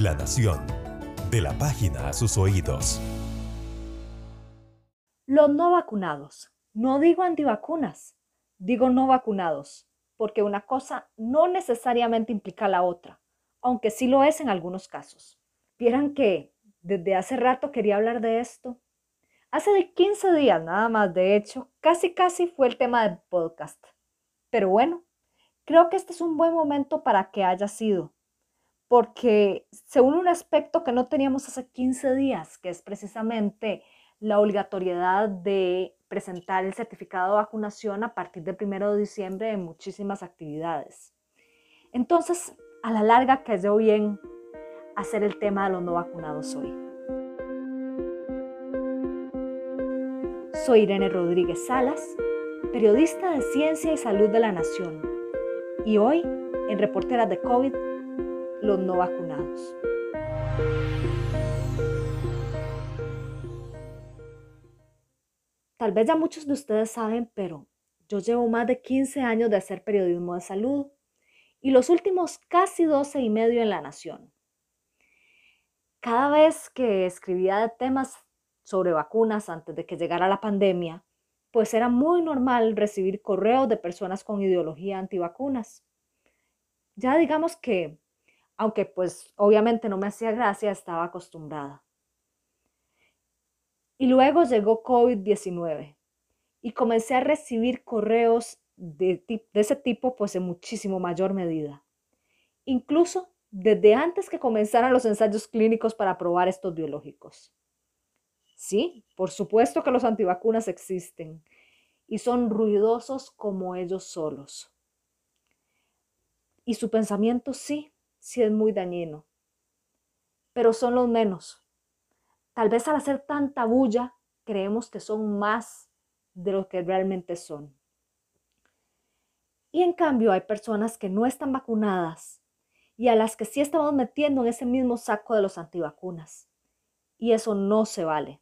La Nación. De la página a sus oídos. Los no vacunados. No digo antivacunas, digo no vacunados, porque una cosa no necesariamente implica la otra, aunque sí lo es en algunos casos. Vieran que desde hace rato quería hablar de esto. Hace de 15 días nada más, de hecho, casi casi fue el tema del podcast. Pero bueno, creo que este es un buen momento para que haya sido, porque se une un aspecto que no teníamos hace 15 días, que es precisamente la obligatoriedad de presentar el certificado de vacunación a partir del 1 de diciembre en muchísimas actividades. Entonces, a la larga cayó bien hacer el tema de los no vacunados hoy. Soy Irene Rodríguez Salas, periodista de Ciencia y Salud de la Nación, y hoy, en Reporteras de COVID, los no vacunados. Tal vez ya muchos de ustedes saben, pero yo llevo más de 15 años de hacer periodismo de salud y los últimos casi 12 y medio en La Nación. Cada vez que escribía temas sobre vacunas antes de que llegara la pandemia, pues era muy normal recibir correos de personas con ideología antivacunas. Ya digamos que, aunque pues obviamente no me hacía gracia, estaba acostumbrada. Y luego llegó COVID-19 y comencé a recibir correos de, ese tipo pues en muchísimo mayor medida. Incluso desde antes que comenzaran los ensayos clínicos para probar estos biológicos. Sí, por supuesto que los antivacunas existen y son ruidosos como ellos solos. Y su pensamiento sí, sí es muy dañino, pero son los menos Tal vez al hacer tanta bulla creemos que son más de lo que realmente son. Y en cambio hay personas que no están vacunadas y a las que sí estamos metiendo en ese mismo saco de los antivacunas. Y eso no se vale.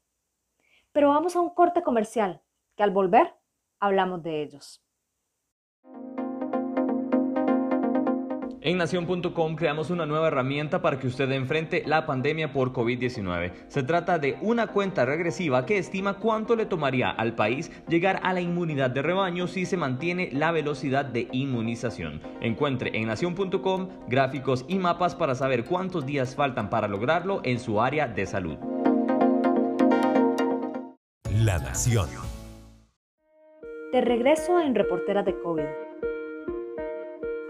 Pero vamos a un corte comercial, que al volver hablamos de ellos. En nación.com creamos una nueva herramienta para que usted enfrente la pandemia por COVID-19. Se trata de una cuenta regresiva que estima cuánto le tomaría al país llegar a la inmunidad de rebaño si se mantiene la velocidad de inmunización. Encuentre en nación.com gráficos y mapas para saber cuántos días faltan para lograrlo en su área de salud. La Nación. De regreso en Reportera de COVID.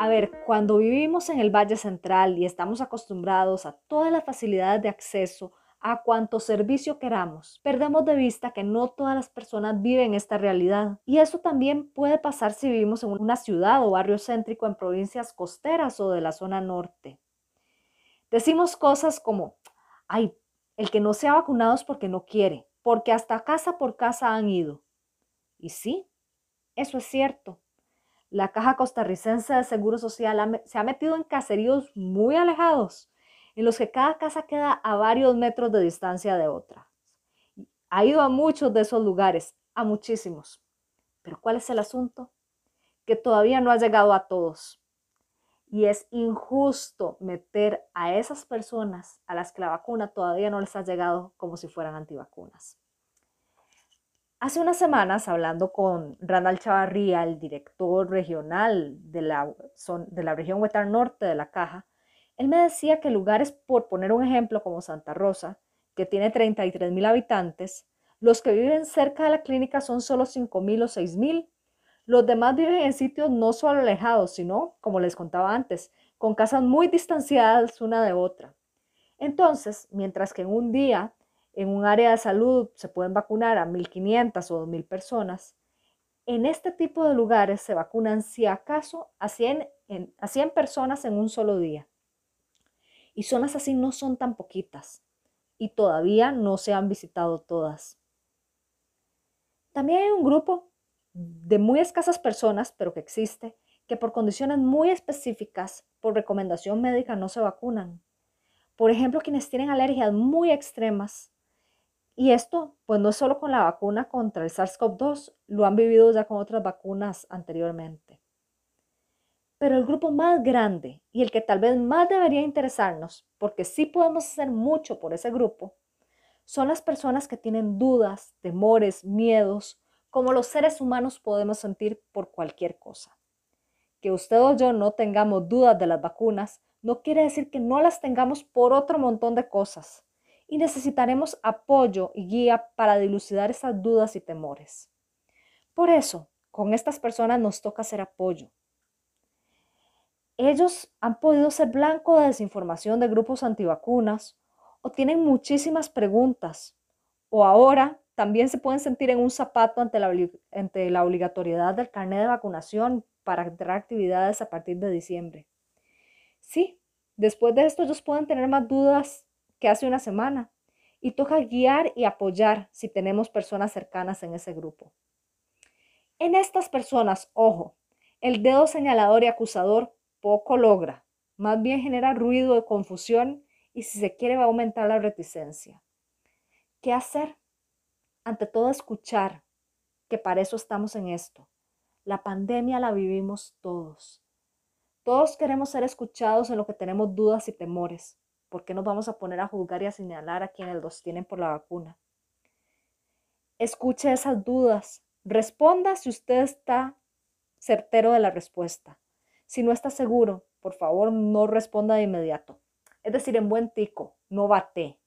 Ver, cuando vivimos en el Valle Central y estamos acostumbrados a todas las facilidades de acceso a cuanto servicio queramos, perdemos de vista que no todas las personas viven esta realidad. Y eso también puede pasar si vivimos en una ciudad o barrio céntrico en provincias costeras o de la zona norte. Decimos cosas como, ay, el que no se ha vacunado es porque no quiere, porque hasta casa por casa han ido. Y sí, eso es cierto la Caja Costarricense de Seguro Social se ha metido en caseríos muy alejados, en los que cada casa queda a varios metros de distancia de otra. Ha ido a muchos de esos lugares, a muchísimos. Pero ¿cuál es el asunto? Que todavía no ha llegado a todos. Y es injusto meter a esas personas a las que la vacuna todavía no les ha llegado como si fueran antivacunas. Hace unas semanas, hablando con Randall Chavarría, el director regional de la, de la región Huetar Norte de la Caja, él me decía que lugares, por poner un ejemplo como Santa Rosa, que tiene 33 mil habitantes, los que viven cerca de la clínica son solo 5 mil o 6 mil. Los demás viven en sitios no solo alejados, sino, como les contaba antes, con casas muy distanciadas una de otra. Entonces, mientras que en un día en un área de salud se pueden vacunar a 1.500 o 2.000 personas, en este tipo de lugares se vacunan si acaso a 100, a 100 personas en un solo día. Y zonas así no son tan poquitas y todavía no se han visitado todas. También hay un grupo de muy escasas personas, pero que existe, que por condiciones muy específicas, por recomendación médica, no se vacunan. Por ejemplo, quienes tienen alergias muy extremas y esto, pues no es solo con la vacuna contra el SARS-CoV-2, lo han vivido ya con otras vacunas anteriormente. Pero el grupo más grande y el que tal vez más debería interesarnos, porque sí podemos hacer mucho por ese grupo, son las personas que tienen dudas, temores, miedos, como los seres humanos podemos sentir por cualquier cosa. Que usted o yo no tengamos dudas de las vacunas no quiere decir que no las tengamos por otro montón de cosas y necesitaremos apoyo y guía para dilucidar esas dudas y temores. Por eso, con estas personas nos toca hacer apoyo. Ellos han podido ser blanco de desinformación de grupos antivacunas o tienen muchísimas preguntas o ahora también se pueden sentir en un zapato ante la, obligatoriedad del carnet de vacunación para entrar actividades a partir de diciembre. Sí, después de esto ellos pueden tener más dudas que hace una semana y toca guiar y apoyar si tenemos personas cercanas en ese grupo. En estas personas, ojo, el dedo señalador y acusador poco logra, más bien genera ruido de confusión y si se quiere va a aumentar la reticencia. ¿Qué hacer? Ante todo escuchar, que para eso estamos en esto. La pandemia la vivimos todos. Todos queremos ser escuchados en lo que tenemos dudas y temores. ¿Por qué nos vamos a poner a juzgar y a señalar a quienes los tienen por la vacuna? Escuche esas dudas. Responda si usted está certero de la respuesta. Si no está seguro, por favor no responda de inmediato. Es decir, en buen tico, no bate.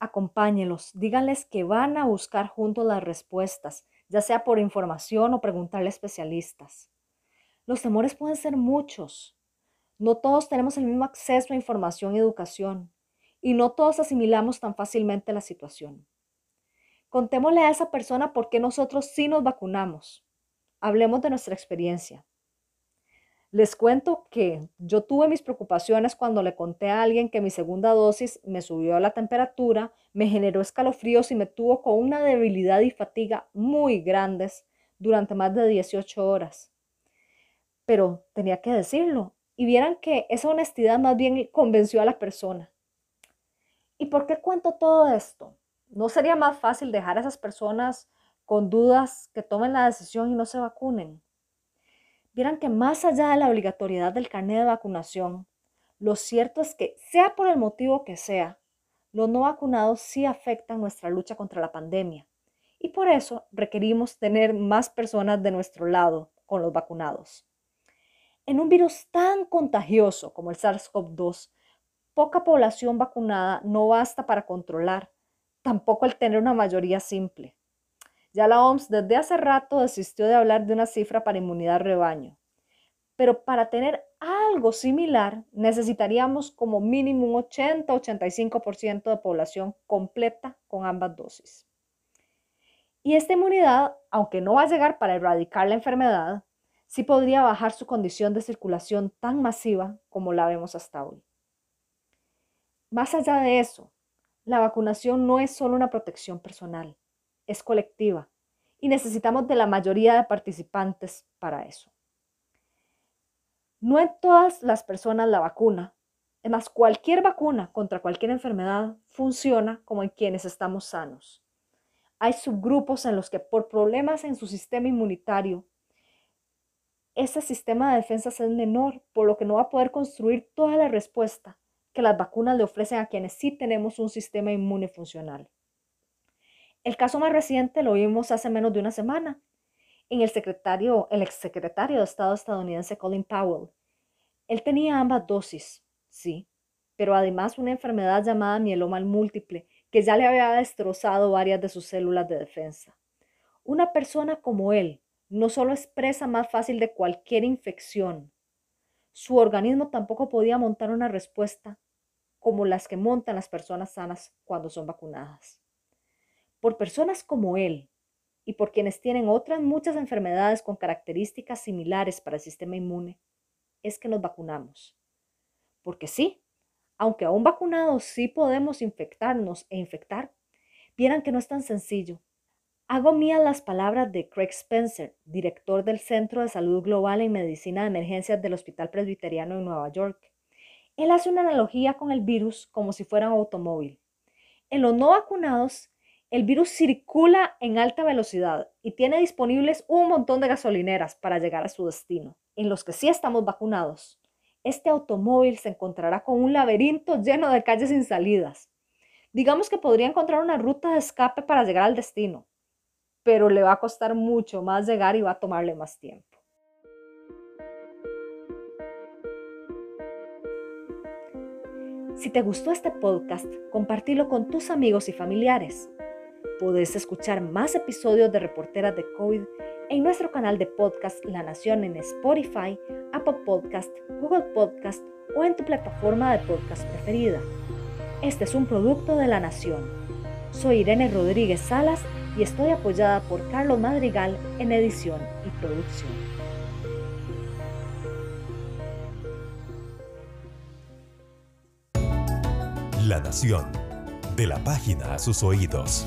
Acompáñelos, díganles que van a buscar juntos las respuestas, ya sea por información o preguntarle a especialistas. Los temores pueden ser muchos. No todos tenemos el mismo acceso a información y educación, y no todos asimilamos tan fácilmente la situación. Contémosle a esa persona por qué nosotros sí nos vacunamos. Hablemos de nuestra experiencia. Les cuento que yo tuve mis preocupaciones cuando le conté a alguien que mi segunda dosis me subió la temperatura, me generó escalofríos y me tuvo con una debilidad y fatiga muy grandes durante más de 18 horas pero tenía que decirlo. Y vieran que esa honestidad más bien convenció a la persona. ¿Y por qué cuento todo esto? ¿No sería más fácil dejar a esas personas con dudas que tomen la decisión y no se vacunen? Vieran que más allá de la obligatoriedad del carnet de vacunación, lo cierto es que, sea por el motivo que sea, los no vacunados sí afectan nuestra lucha contra la pandemia. Y por eso requerimos tener más personas de nuestro lado con los vacunados. En un virus tan contagioso como el SARS-CoV-2, poca población vacunada no basta para controlar, tampoco el tener una mayoría simple. Ya la OMS desde hace rato desistió de hablar de una cifra para inmunidad rebaño. Pero para tener algo similar necesitaríamos como mínimo un 80-85% de población completa con ambas dosis. Y esta inmunidad, aunque no va a llegar para erradicar la enfermedad, sí podría bajar su condición de circulación tan masiva como la vemos hasta hoy. Más allá de eso, la vacunación no es solo una protección personal, es colectiva y necesitamos de la mayoría de participantes para eso. No en todas las personas la vacuna, es más, cualquier vacuna contra cualquier enfermedad funciona como en quienes estamos sanos. Hay subgrupos en los que por problemas en su sistema inmunitario ese sistema de defensas es menor, por lo que no va a poder construir toda la respuesta que las vacunas le ofrecen a quienes sí tenemos un sistema inmune funcional. El caso más reciente lo vimos hace menos de una semana en el secretario, el exsecretario de Estado estadounidense Colin Powell. Él tenía ambas dosis, sí, pero además una enfermedad llamada mieloma múltiple que ya le había destrozado varias de sus células de defensa. Una persona como él, no solo es presa más fácil de cualquier infección, su organismo tampoco podía montar una respuesta como las que montan las personas sanas cuando son vacunadas. Por personas como él y por quienes tienen otras muchas enfermedades con características similares para el sistema inmune, es que nos vacunamos. Porque sí, aunque aún vacunados sí podemos infectarnos e infectar, vieran que no es tan sencillo Hago mías las palabras de Craig Spencer, director del Centro de Salud Global en Medicina de Emergencias del Hospital Presbiteriano en Nueva York. Él hace una analogía con el virus como si fuera un automóvil. En los no vacunados, El virus circula en alta velocidad y tiene disponibles un montón de gasolineras para llegar a su destino. En los que sí estamos vacunados, este automóvil se encontrará con un laberinto lleno de calles sin salidas. Digamos que podría encontrar una ruta de escape para llegar al destino, pero le va a costar mucho más llegar y va a tomarle más tiempo. Si te gustó este podcast, compártelo con tus amigos y familiares. Puedes escuchar más episodios de Reporteras de COVID en nuestro canal de podcast La Nación en Spotify, Apple Podcast, Google Podcast o en tu plataforma de podcast preferida. Este es un producto de La Nación. Soy Irene Rodríguez Salas y estoy apoyada por Carlos Madrigal en edición y producción. La Nación. De la página a sus oídos.